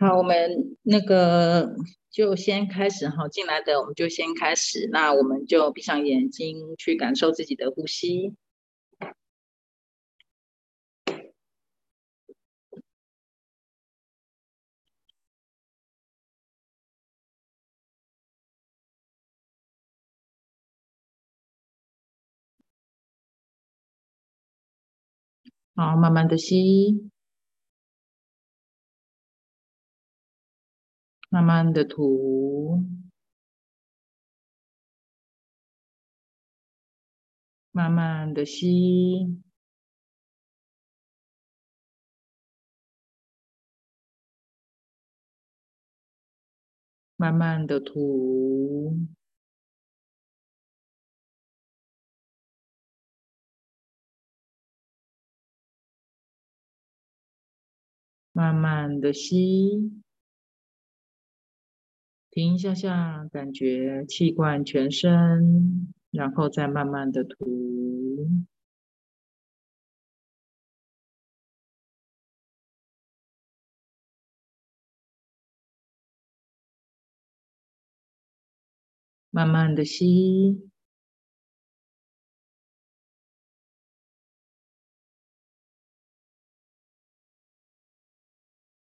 好，我们那个就先开始哈，进来的我们就先开始。那我们就闭上眼睛，去感受自己的呼吸。好，慢慢的吸，慢慢的吐，慢慢的吸，慢慢的吐。慢慢的吸，停一下下，感觉气贯全身，然后再慢慢的吐。慢慢的吸。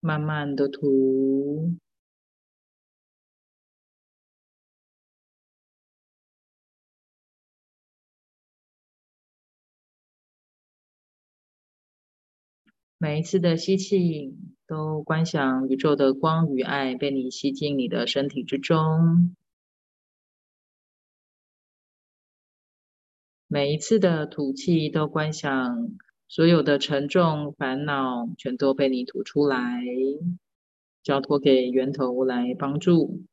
慢慢的吐，每一次的吸气，都观想宇宙的光与爱被你吸进你的身体之中；每一次的吐气，都观想。所有的沉重烦恼全都被你吐出来，交托给源头来帮助。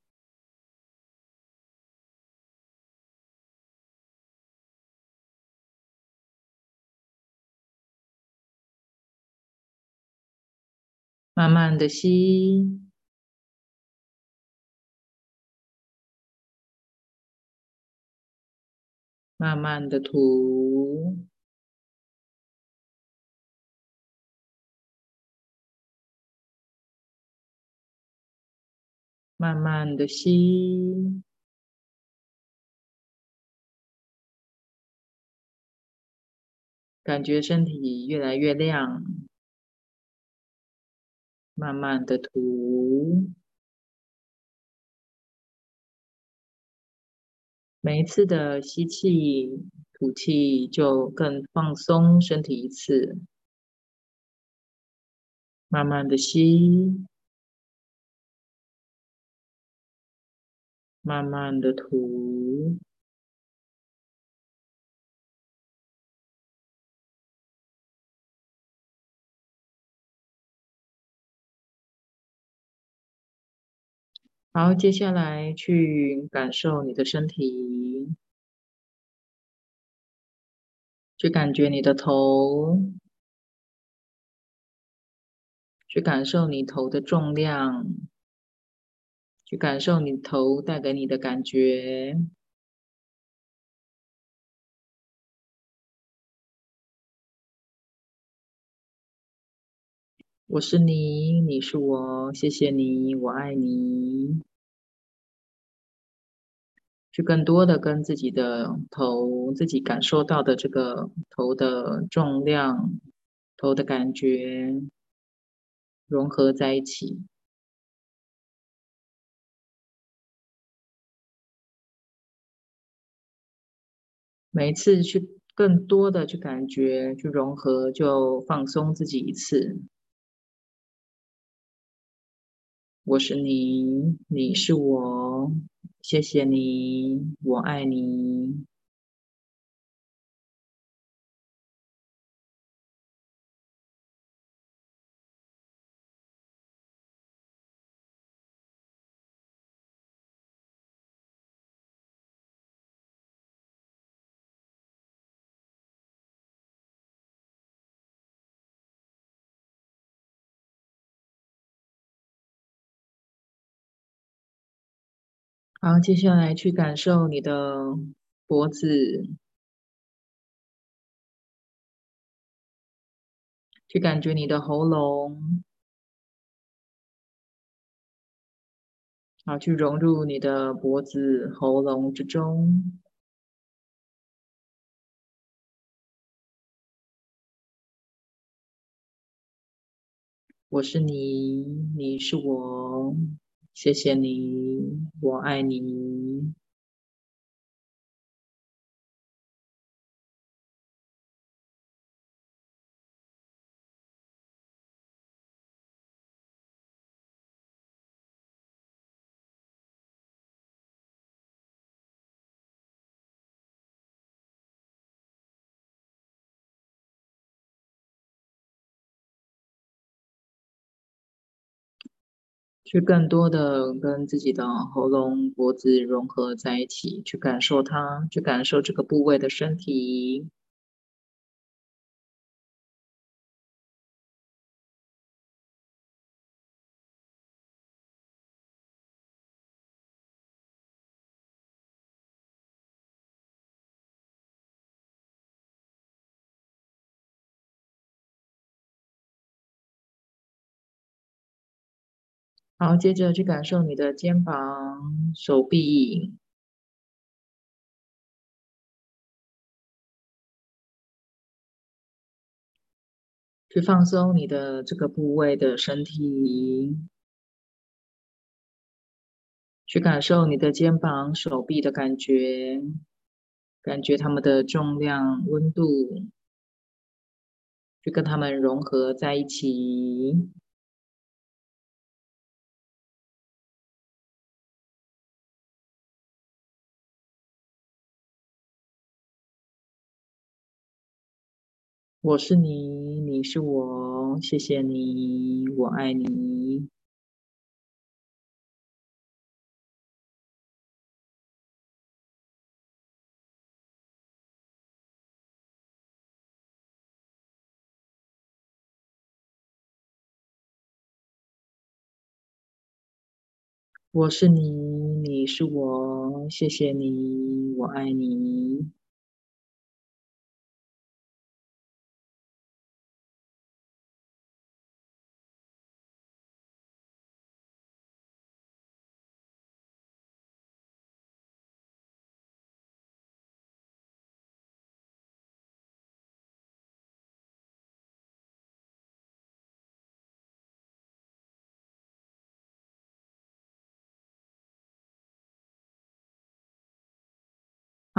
慢慢的吸，慢慢的吐。慢慢的吸，感觉身体越来越亮。慢慢的吐，每一次的吸气、吐气就更放松身体一次。慢慢的吸。慢慢的吐，好，接下来去感受你的身体，去感觉你的头，去感受你头的重量。去感受你头带给你的感觉。我是你，你是我，谢谢你，我爱你。去更多的跟自己的头，自己感受到的这个头的重量、头的感觉融合在一起。每次去更多的去感觉，去融合，就放松自己一次。我是你，你是我，谢谢你，我爱你。好，接下来去感受你的脖子，去感觉你的喉咙，好，去融入你的脖子、喉咙之中。我是你，你是我，谢谢你，我爱你。去更多的跟自己的喉咙、脖子融合在一起，去感受它，去感受这个部位的身体。好，接着去感受你的肩膀、手臂，去放松你的这个部位的身体，去感受你的肩膀、手臂的感觉，感觉它们的重量、温度，去跟它们融合在一起。我是你，你是我，谢谢你，我爱你。我是你，你是我，谢谢你，我爱你。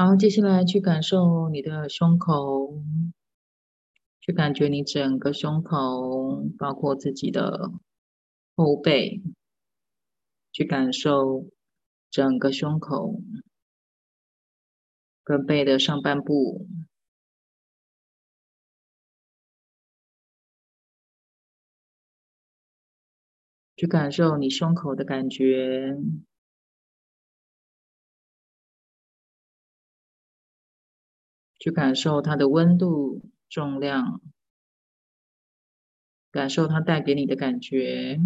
好，接下来去感受你的胸口，去感觉你整个胸口，包括自己的后背，去感受整个胸口跟背的上半部，去感受你胸口的感觉。去感受它的温度、重量，感受它带给你的感觉。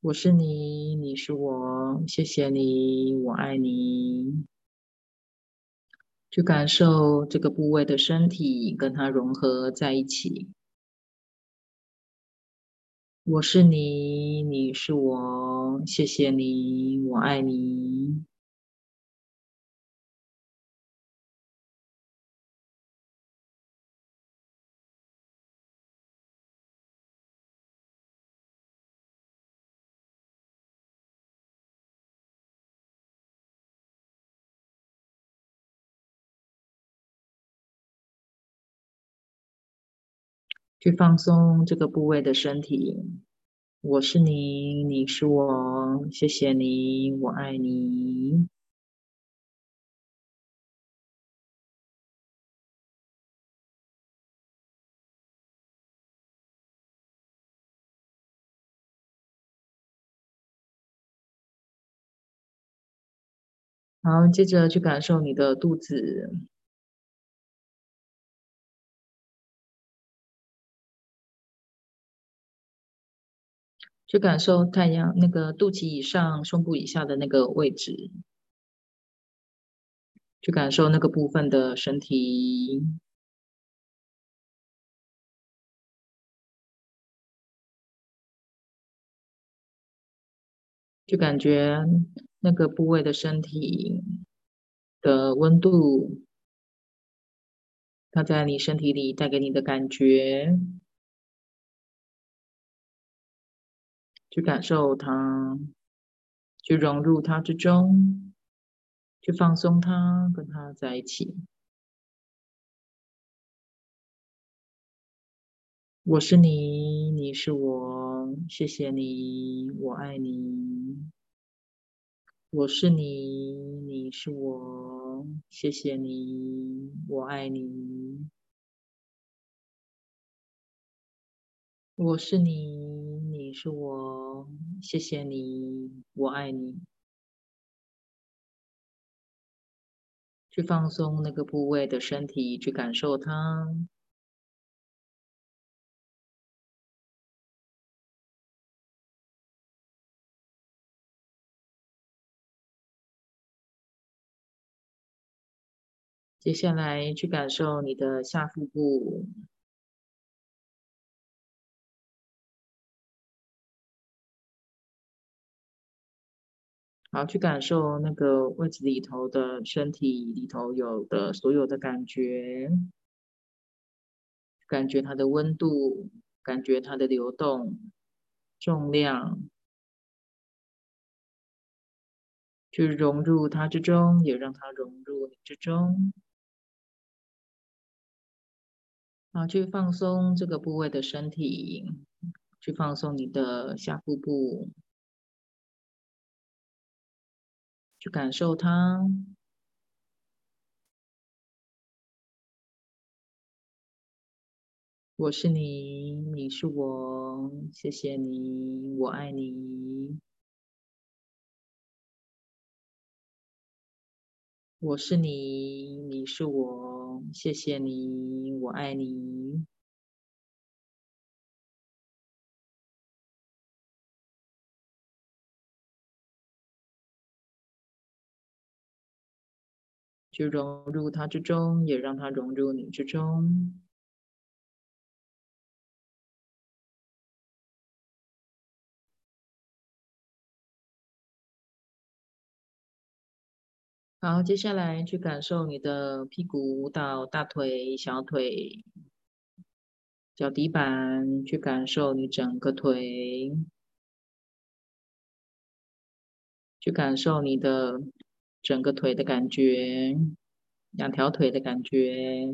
我是你，你是我，谢谢你，我爱你。去感受这个部位的身体，跟它融合在一起。我是你，你是我，谢谢你，我爱你。去放松这个部位的身体。我是你，你是我，谢谢你，我爱你。好，接着去感受你的肚子。去感受太阳那个肚脐以上胸部以下的那个位置去感受那个部分的身体。就感觉那个部位的身体的温度它在你身体里带给你的感觉去感受它，去融入它之中，去放松它，跟它在一起。我是你，你是我，谢谢你，我爱你。我是你，你是我，谢谢你，我爱你。我是你，你是我，谢谢你，我爱你。去放松那个部位的身体，去感受它。接下来去感受你的下腹部，好，去感受那个位置里头的身体里头有的所有的感觉，感觉它的温度，感觉它的流动、重量，去融入它之中，也让它融入你之中。好，去放松这个部位的身体，去放松你的下腹部，去感受它。我是你，你是我，谢谢你，我爱你。我是你，你是我，谢谢你，我爱你。去融入它之中，也让它融入你之中。好，接下来去感受你的屁股到大腿、小腿、脚底板，去感受你整个腿，去感受你的整个腿的感觉，两条腿的感觉，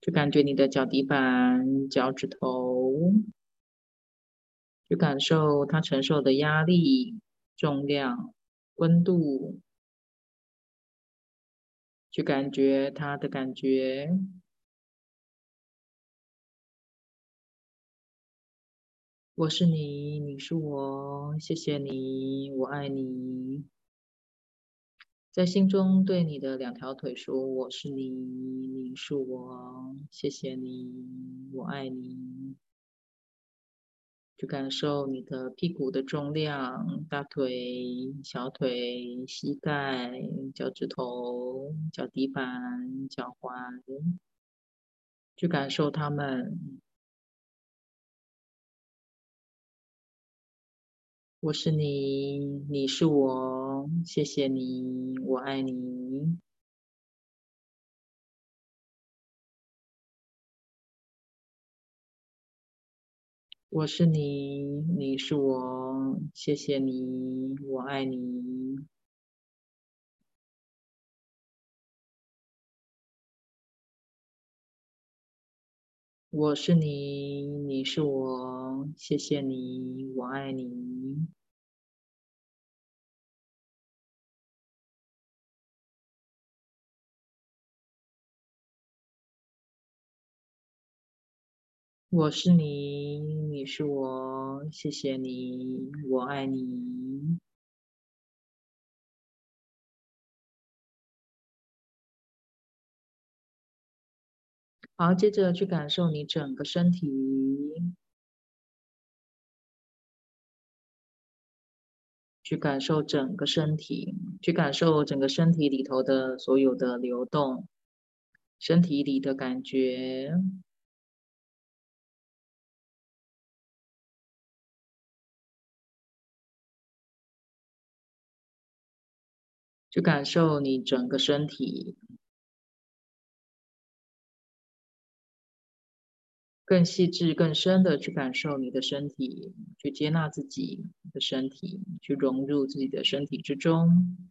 去感觉你的脚底板、脚趾头，去感受它承受的压力。重量、温度，去感觉它的感觉。我是你，你是我，谢谢你，我爱你。在心中对你的两条腿说：“我是你，你是我，谢谢你，我爱你。”去感受你的屁股的重量，大腿、小腿、膝盖、脚趾头、脚底板、脚踝，去感受它们。我是你，你是我，谢谢你，我爱你。我是你，你是我，谢谢你，我爱你。我是你，你是我，谢谢你，我爱你。我是你，你是我，谢谢你，我爱你。好接着去感受你整个身体。去感受整个身体去感受整个身体里头的所有的流动身体里的感觉。去感受你整个身体更细致、更深的去感受你的身体，去接纳自己的身体，去融入自己的身体之中。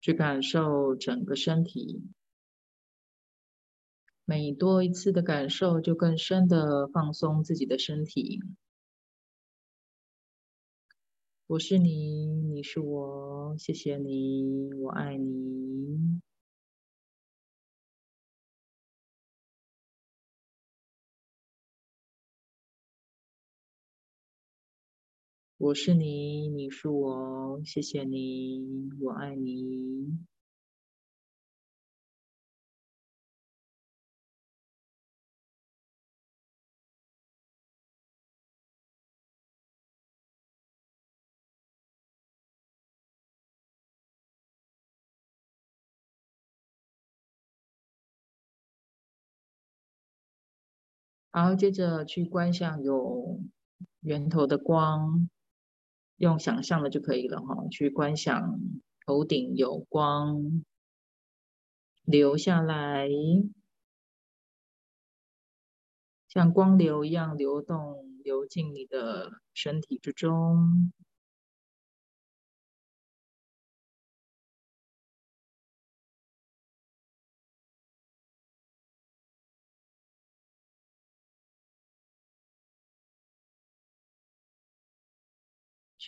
去感受整个身体，每多一次的感受，就更深的放松自己的身体。我是你，你是我，谢谢你，我爱你。我是你，你是我，谢谢你，我爱你。然后接着去观想有源头的光。用想象的就可以了哈，去观想头顶有光流下来，像光流一样流动，流进你的身体之中。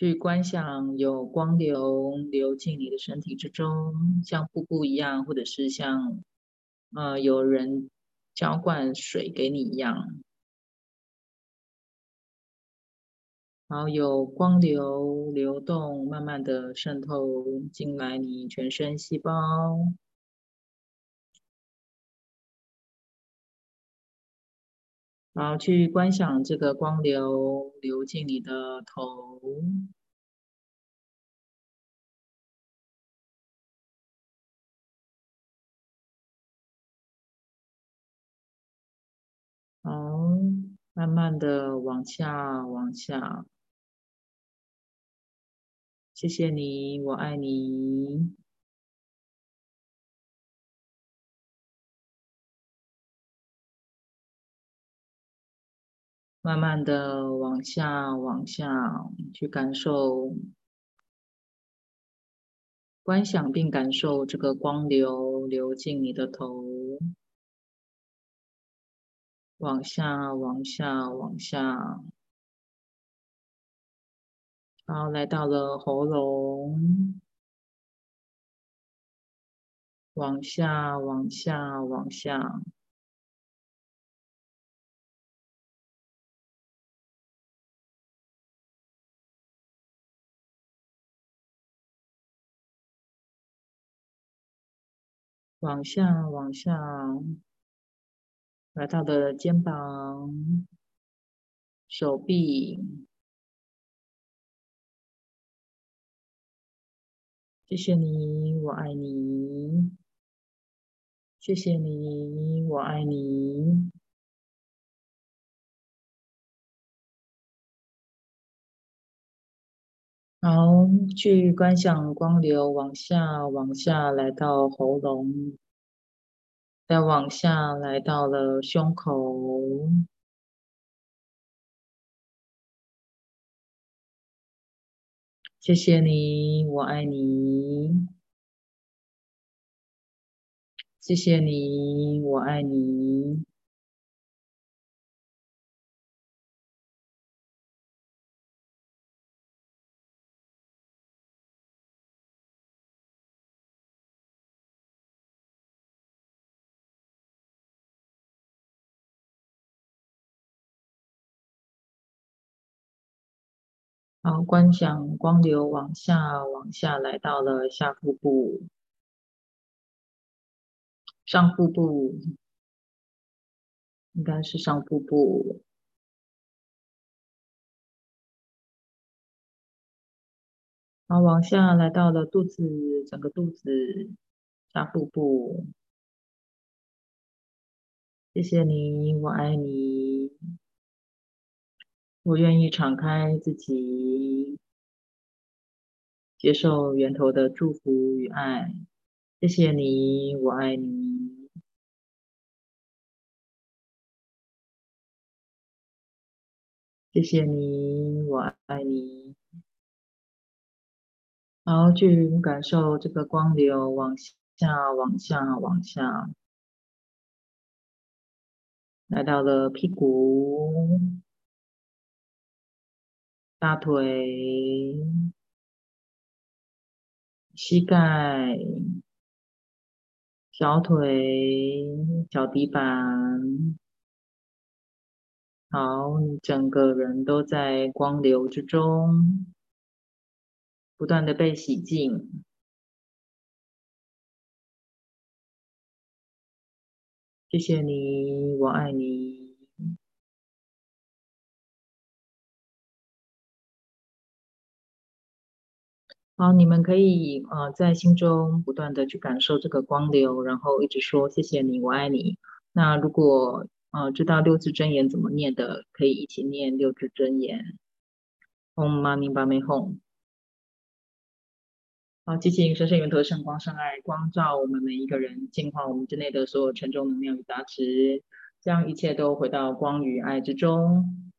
去观想有光流流进你的身体之中，像瀑布一样，或者是像呃有人浇灌水给你一样，然后有光流流动，慢慢的渗透进来你全身细胞，然后去观想这个光流流进你的头。好，慢慢的往下，往下。谢谢你，我爱你。慢慢的往下，往下去感受，观想并感受这个光流流进你的头，往下，往下，往下，然后来到了喉咙，往下，往下，往下。往下，往下，来到的肩膀、手臂。谢谢你，我爱你。谢谢你，我爱你。好，去观想光流往下，往下来到喉咙，再往下来到了胸口。谢谢你，我爱你。谢谢你，我爱你。好，观想光流往下，往下来到了下腹部、上腹部，应该是上腹部，好，往下来到了肚子，整个肚子、下腹部，谢谢你，我爱你，我愿意敞开自己，接受源头的祝福与爱。谢谢你，我爱你。谢谢你，我爱你。然后去感受这个光流往下、往下、往下，来到了屁股、大腿、膝盖、小腿、脚底板。好，你整个人都在光流之中。不断的被洗净，谢谢你，我爱你。好，你们可以呃在心中不断的去感受这个光流，然后一直说谢谢你，我爱你。那如果呃知道六字真言怎么念的，可以一起念六字真言。Om Mani Padme Hum。好，激情神圣源头圣光圣爱光照我们每一个人，净化我们之内的所有沉重能量与杂质，将一切都回到光与爱之中。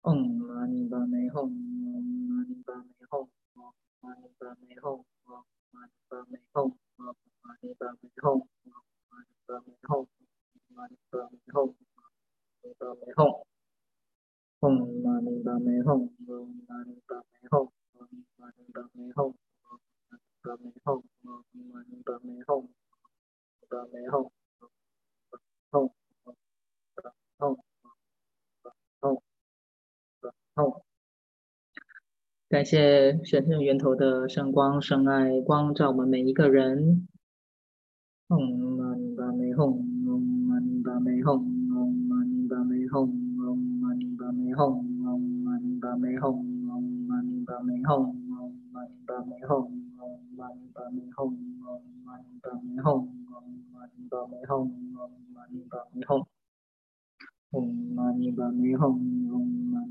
嗡嘛呢叭 home. 感谢神圣源头的圣光、圣爱光照我们每一个人。嗡嘛呢叭咪吽，嗡嘛呢叭咪吽，嗡嘛呢叭咪吽，嗡嘛呢叭咪吽，嗡嘛呢叭咪吽，嗡嘛呢叭咪吽，嗡嘛呢叭咪吽，嗡嘛呢叭咪吽，嗡嘛呢叭咪吽，嗡嘛呢叭咪吽，嗡嘛呢叭咪吽，嗡嘛呢叭咪吽，嗡。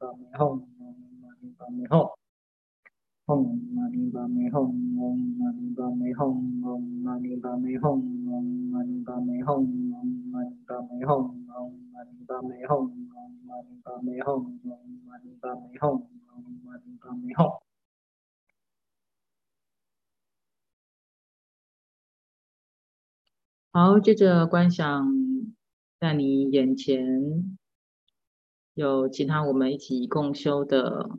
嗡嘛呢叭咪吽，嗡嘛呢叭咪吽，嗡嘛呢叭咪吽，嗡嘛呢叭咪吽，嗡嘛呢叭咪吽，嗡嘛呢叭咪吽，嗡嘛呢叭咪吽，嗡嘛呢叭咪吽，嗡嘛呢叭咪吽，好，接着观想在你眼前。有其他我们一起共修的，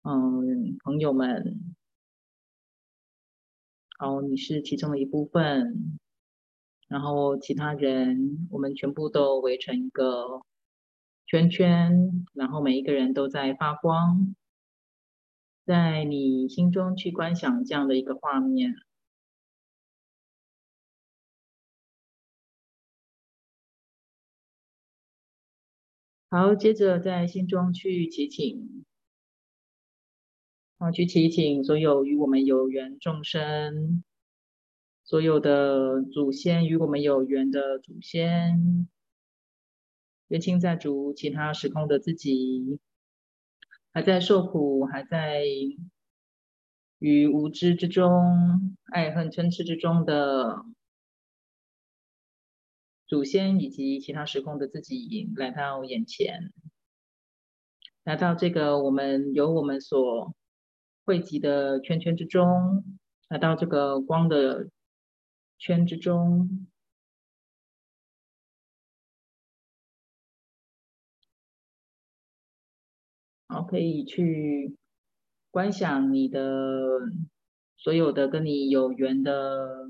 嗯，朋友们。然后，你是其中的一部分，然后其他人，我们全部都围成一个圈圈，然后每一个人都在发光，在你心中去观想这样的一个画面。好，接着在心中去祈请，好，去祈请所有与我们有缘众生，所有的祖先与我们有缘的祖先，冤亲债主，其他时空的自己，还在受苦，还在于无知之中、爱恨嗔痴之中的。祖先以及其他时空的自己来到眼前，来到这个我们由我们所汇集的圈圈之中，来到这个光的圈之中，好，可以去观想你的所有的跟你有缘的。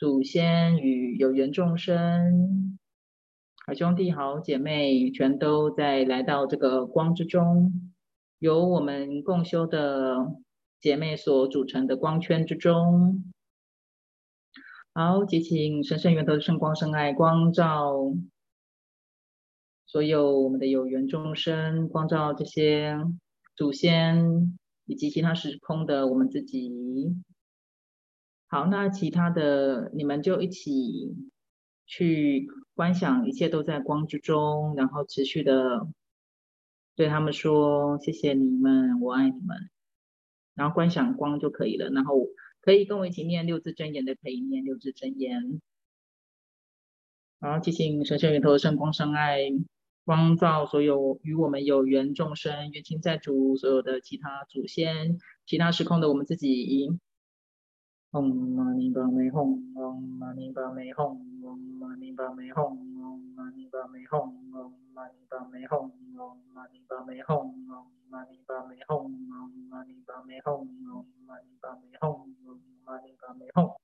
祖先与有缘众生，好兄弟、好姐妹，全都在来到这个光之中，由我们共修的姐妹所组成的光圈之中。好，即请神圣源头的圣光、圣爱光照所有我们的有缘众生，光照这些祖先以及其他时空的我们自己。好，那其他的你们就一起去观想，一切都在光之中，然后持续的对他们说：“谢谢你们，我爱你们。”然后观想光就可以了。然后可以跟我一起念六字真言的，可以念六字真言。好，提醒神圣源头圣光圣爱光照所有与我们有缘众生、冤亲债主、所有的其他祖先、其他时空的我们自己。唵嘛呢叭咪吽，唵嘛呢叭咪吽，唵嘛呢叭咪吽，唵嘛呢叭咪吽，唵嘛呢叭咪吽，唵嘛呢叭咪吽，唵嘛呢叭咪吽，唵嘛呢叭咪吽，唵嘛呢叭咪吽，唵嘛呢叭咪吽。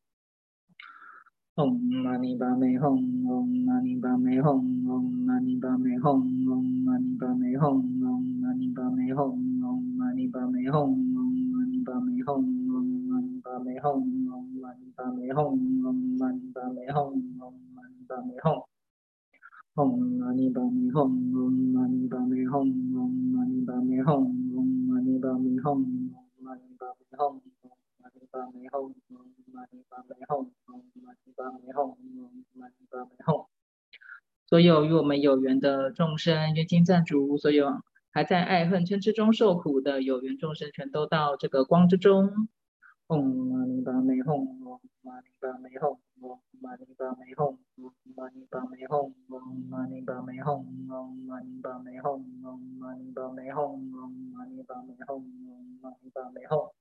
唵嘛呢叭咪吽，唵嘛呢叭咪吽，唵嘛呢叭咪吽，唵嘛呢叭咪吽，唵嘛呢叭咪吽，唵嘛呢叭咪吽，唵嘛呢叭咪吽，唵嘛呢叭咪吽，唵嘛呢叭咪吽，唵嘛呢叭咪吽，唵嘛呢叭咪吽。唵嘛呢叭咪吽，唵嘛呢叭咪吽，唵嘛呢叭咪吽，唵嘛呢叭咪吽，唵嘛呢叭咪吽。巴美吽，玛尼巴美吽，玛尼巴美吽，玛尼巴美吽。所有与我们有缘的众生，冤亲债主，所有还在爱恨嗔痴中受苦的有缘众生，全都到这个光之中。唵嘛呢叭咪吽，唵嘛呢叭咪吽，唵嘛呢叭咪吽，唵嘛呢叭咪吽，唵嘛呢叭咪吽，唵嘛呢叭咪吽，唵嘛呢叭咪吽，唵嘛呢叭咪吽，唵嘛呢叭咪吽。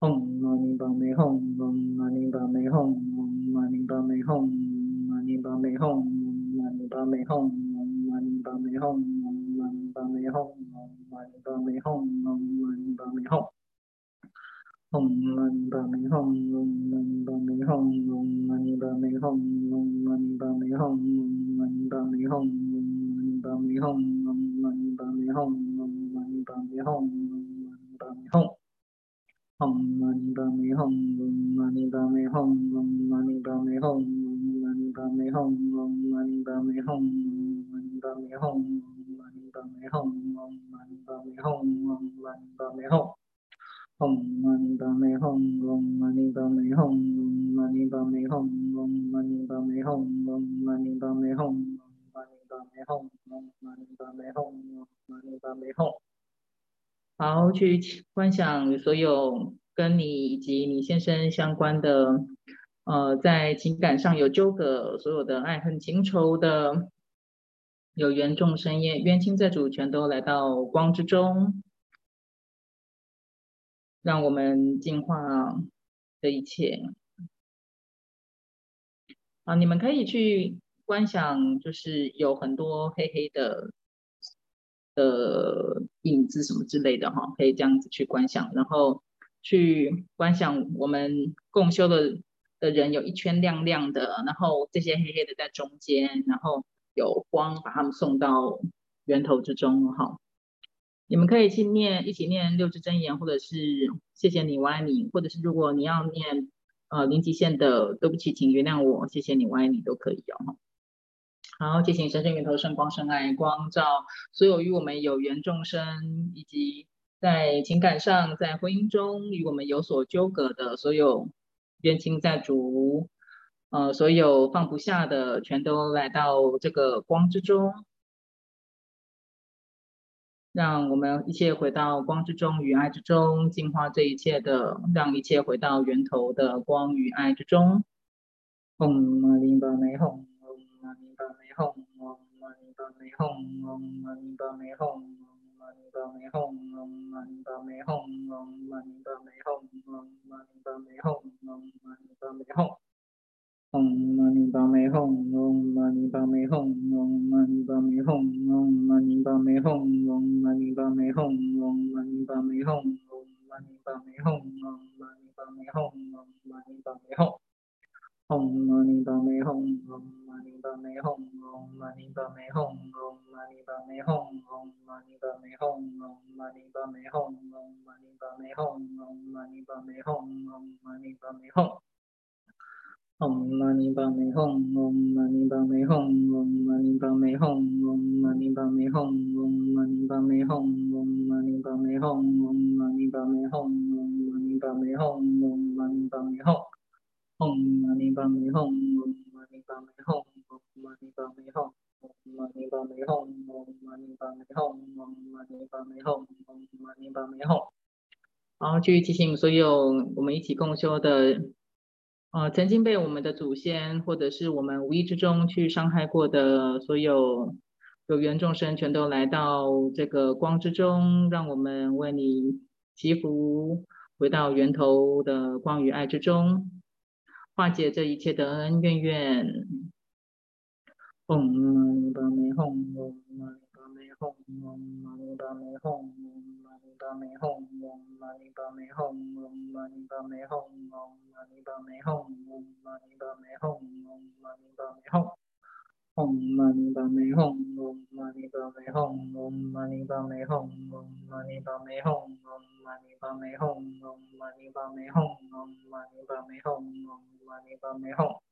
唵嘛呢叭咪吽，唵嘛呢叭咪吽，唵嘛呢叭咪吽，唵嘛呢叭咪吽，唵嘛呢叭咪吽，唵嘛呢叭咪吽，唵嘛呢叭咪吽，唵嘛呢叭咪吽，唵嘛呢叭咪吽。唵嘛呢叭咪吽，唵嘛呢叭咪吽，唵嘛呢叭咪吽，唵嘛呢叭咪吽，唵嘛呢叭咪吽，唵嘛呢叭咪吽，唵嘛呢叭咪吽，唵嘛呢叭咪吽，唵嘛呢叭咪吽。唵嘛呢叭咪吽，唵嘛呢叭咪吽，唵嘛呢叭咪吽，唵嘛呢叭咪吽，唵嘛呢叭咪吽，唵嘛呢叭咪吽，唵嘛呢叭咪吽，唵嘛呢叭咪吽，唵嘛呢叭咪吽。唵嘛呢叭咪吽，唵嘛呢叭咪吽，唵嘛呢叭咪吽，唵嘛呢叭咪吽，唵嘛呢叭咪吽，唵嘛呢叭咪吽，唵嘛呢叭咪吽，唵嘛呢叭咪吽。好，去观想所有跟你以及你先生相关的，呃，在情感上有纠葛，所有的爱恨情仇的有缘众生业冤亲债主，全都来到光之中，让我们净化这一切。啊，你们可以去观想，就是有很多黑黑的。的影子什么之类的哈，可以这样子去观想，然后去观想我们共修的的人有一圈亮亮的，然后这些黑黑的在中间，然后有光把他们送到源头之中哈。你们可以去念一起念六字真言，或者是谢谢你我爱你，或者是如果你要念呃零极限的对不起，请原谅我，谢谢你我爱你都可以哦。好，谢谢神圣源头圣光圣爱光照所有与我们有缘众生，以及在情感上、在婚姻中与我们有所纠葛的所有冤亲债主，呃，所有放不下的，全都来到这个光之中，让我们一切回到光之中与爱之中，净化这一切的，让一切回到源头的光与爱之中。嗡嘛呢叭咪吽。嗡嘛呢叭咪吽，唵嘛呢叭咪吽，唵嘛呢叭咪吽，唵嘛呢叭咪吽，唵嘛呢叭咪吽，唵嘛呢叭咪吽，唵嘛呢叭咪吽，唵嘛呢叭咪吽。唵嘛呢叭咪吽，唵嘛呢叭咪吽，唵嘛呢叭咪吽，唵嘛呢叭咪吽，唵嘛呢叭咪吽，唵嘛呢叭咪吽，唵嘛呢叭咪吽，唵嘛呢叭咪吽，唵嘛呢叭咪吽。唵嘛呢叭咪吽，唵嘛呢叭咪吽，唵嘛呢叭 pa me hum om mani pa me hum om mani pa me hum om mani pa me 然后去提醒所有我们一起共修的。呃，曾经被我们的祖先或者是我们无意之中去伤害过的所有有缘众生，全都来到这个光之中，让我们为你祈福，回到源头的光与爱之中。化解这一切的恩怨怨。Bame Hong Om Mani Bame Hong Om Mani Bame Hong Om Mani Bame Hong Om Mani Bame Hong Om Mani Bame Hong Om Mani Bame Hong Om Mani Bame Hong Om Mani Bame Hong Om Mani Bame Hong Om Mani Bame Hong Om Mani Bame Hong Om Mani Bame Hong Om Mani Bame Hong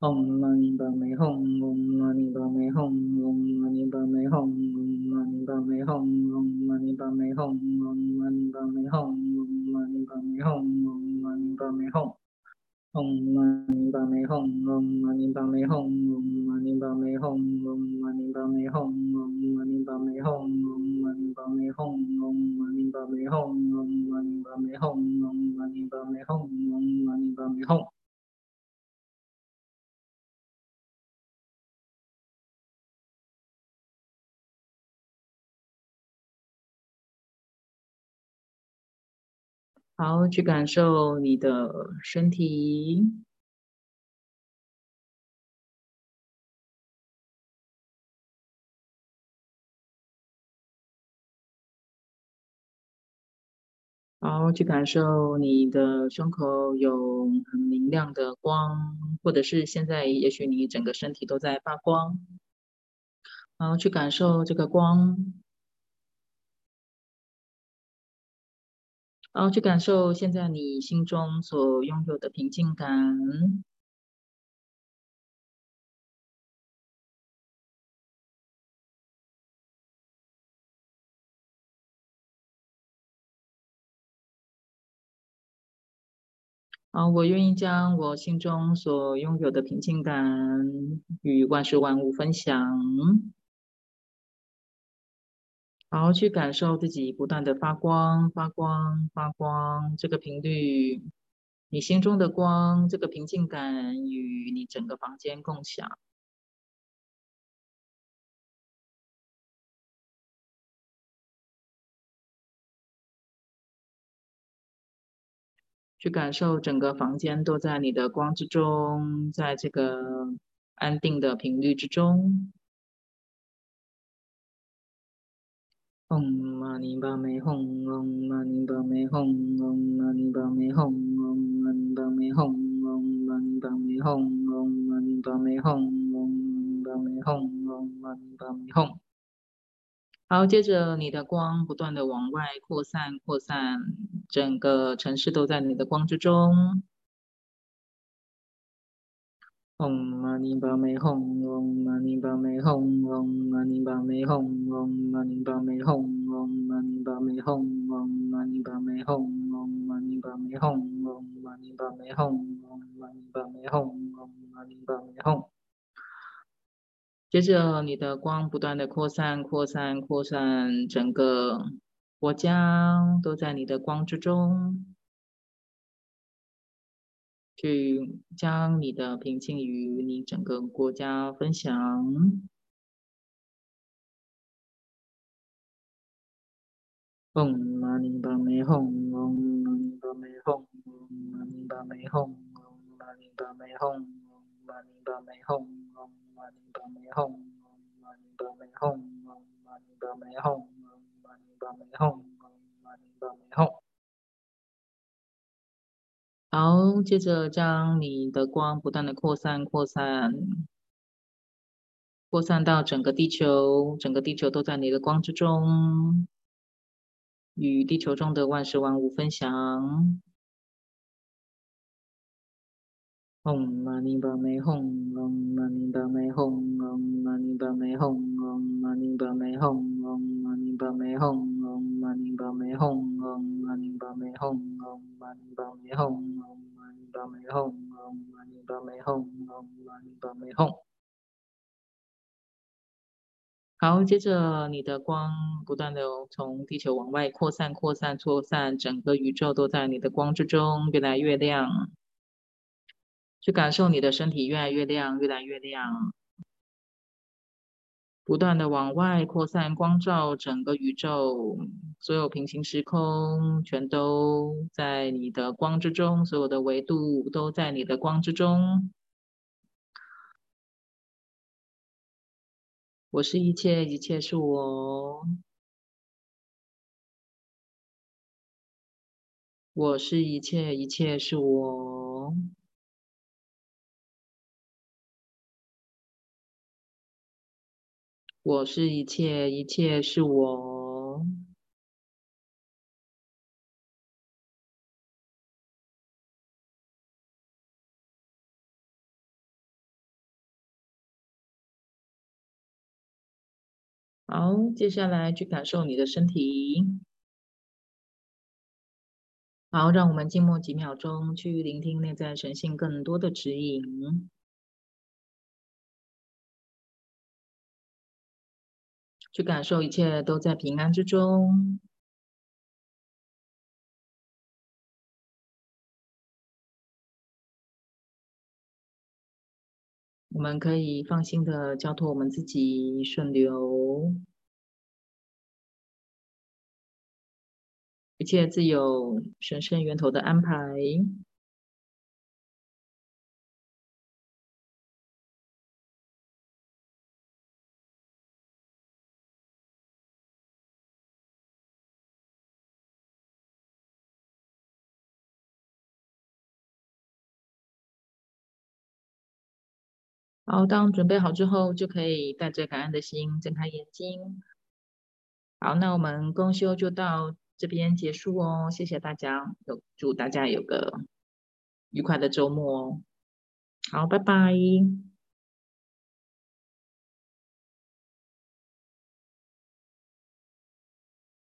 嗡嘛呢叭咪吽，嗡嘛呢叭咪吽，嗡嘛呢叭咪吽，嗡嘛呢叭咪吽，嗡嘛呢叭咪吽，嗡嘛呢叭咪吽，嗡嘛呢叭咪吽，嗡嘛呢叭咪吽，嗡嘛呢叭咪吽，嗡嘛呢叭咪吽，嗡嘛呢叭咪吽，嗡嘛呢叭咪吽，嗡嘛呢叭咪吽，嗡嘛呢叭咪吽，嗡嘛呢叭咪吽，嗡嘛呢叭咪吽，嗡嘛呢叭咪吽，嗡嘛呢叭咪吽。好，去感受你的身体。好，去感受你的胸口有很明亮的光，或者是现在也许你整个身体都在发光。好，去感受这个光。然后去感受现在你心中所拥有的平静感。啊，我愿意将我心中所拥有的平静感与万事万物分享。好，去感受自己不断的发光、发光、发光，这个频率，你心中的光，这个平静感与你整个房间共享。去感受整个房间都在你的光之中，在这个安定的频率之中。嗡嘛呢叭咪哄，嗡嘛呢叭咪哄，嗡嘛呢叭咪哄，嗡嘛呢叭咪哄，嗡嘛呢叭咪哄，嗡嘛呢叭咪哄，嗡嘛呢叭咪哄，嗡嘛呢叭咪哄。好，接着你的光不断的往外扩散，扩散，整个城市都在你的光之中。嗡嘛呢叭咪吽，嗡嘛呢叭咪吽，嗡嘛呢叭咪吽，嗡嘛呢叭咪吽，嗡嘛呢叭咪吽，嗡嘛呢叭咪吽，嗡嘛呢叭咪吽，嗡嘛呢叭咪吽。接着，你的光不断的扩散，扩散，扩散，整个国家都在你的光之中。去将你的平静与你整个国家分享。好，接着将你的光不断的扩散，扩散，扩散到整个地球，整个地球都在你的光之中，与地球中的万事万物分享。唵嘛呢叭咪吽，唵嘛呢叭咪吽，唵嘛呢叭咪吽，唵嘛呢叭咪吽，唵嘛呢叭咪吽，唵嘛呢叭咪吽，唵嘛呢叭咪吽，唵嘛呢叭咪吽，唵嘛呢叭咪吽，唵嘛呢叭咪吽，唵嘛呢叭咪吽。好，接着你的光不断的从地球往外扩散、扩散、扩散，整个宇宙都在你的光之中越来越亮。去感受你的身体越来越亮，越来越亮，不断的往外扩散，光照整个宇宙，所有平行时空全都在你的光之中，所有的维度都在你的光之中。我是一切，一切是我。我是一切，一切是我。我是一切，一切是我。好，接下来去感受你的身体。好，让我们静默几秒钟，去聆听内在神性更多的指引。去感受一切都在平安之中，我们可以放心的交托我们自己，顺流，一切自有神圣源头的安排。好，当准备好之后，就可以带着感恩的心睁开眼睛。好，那我们公休就到这边结束哦。谢谢大家，有祝大家有个愉快的周末哦。好，拜拜。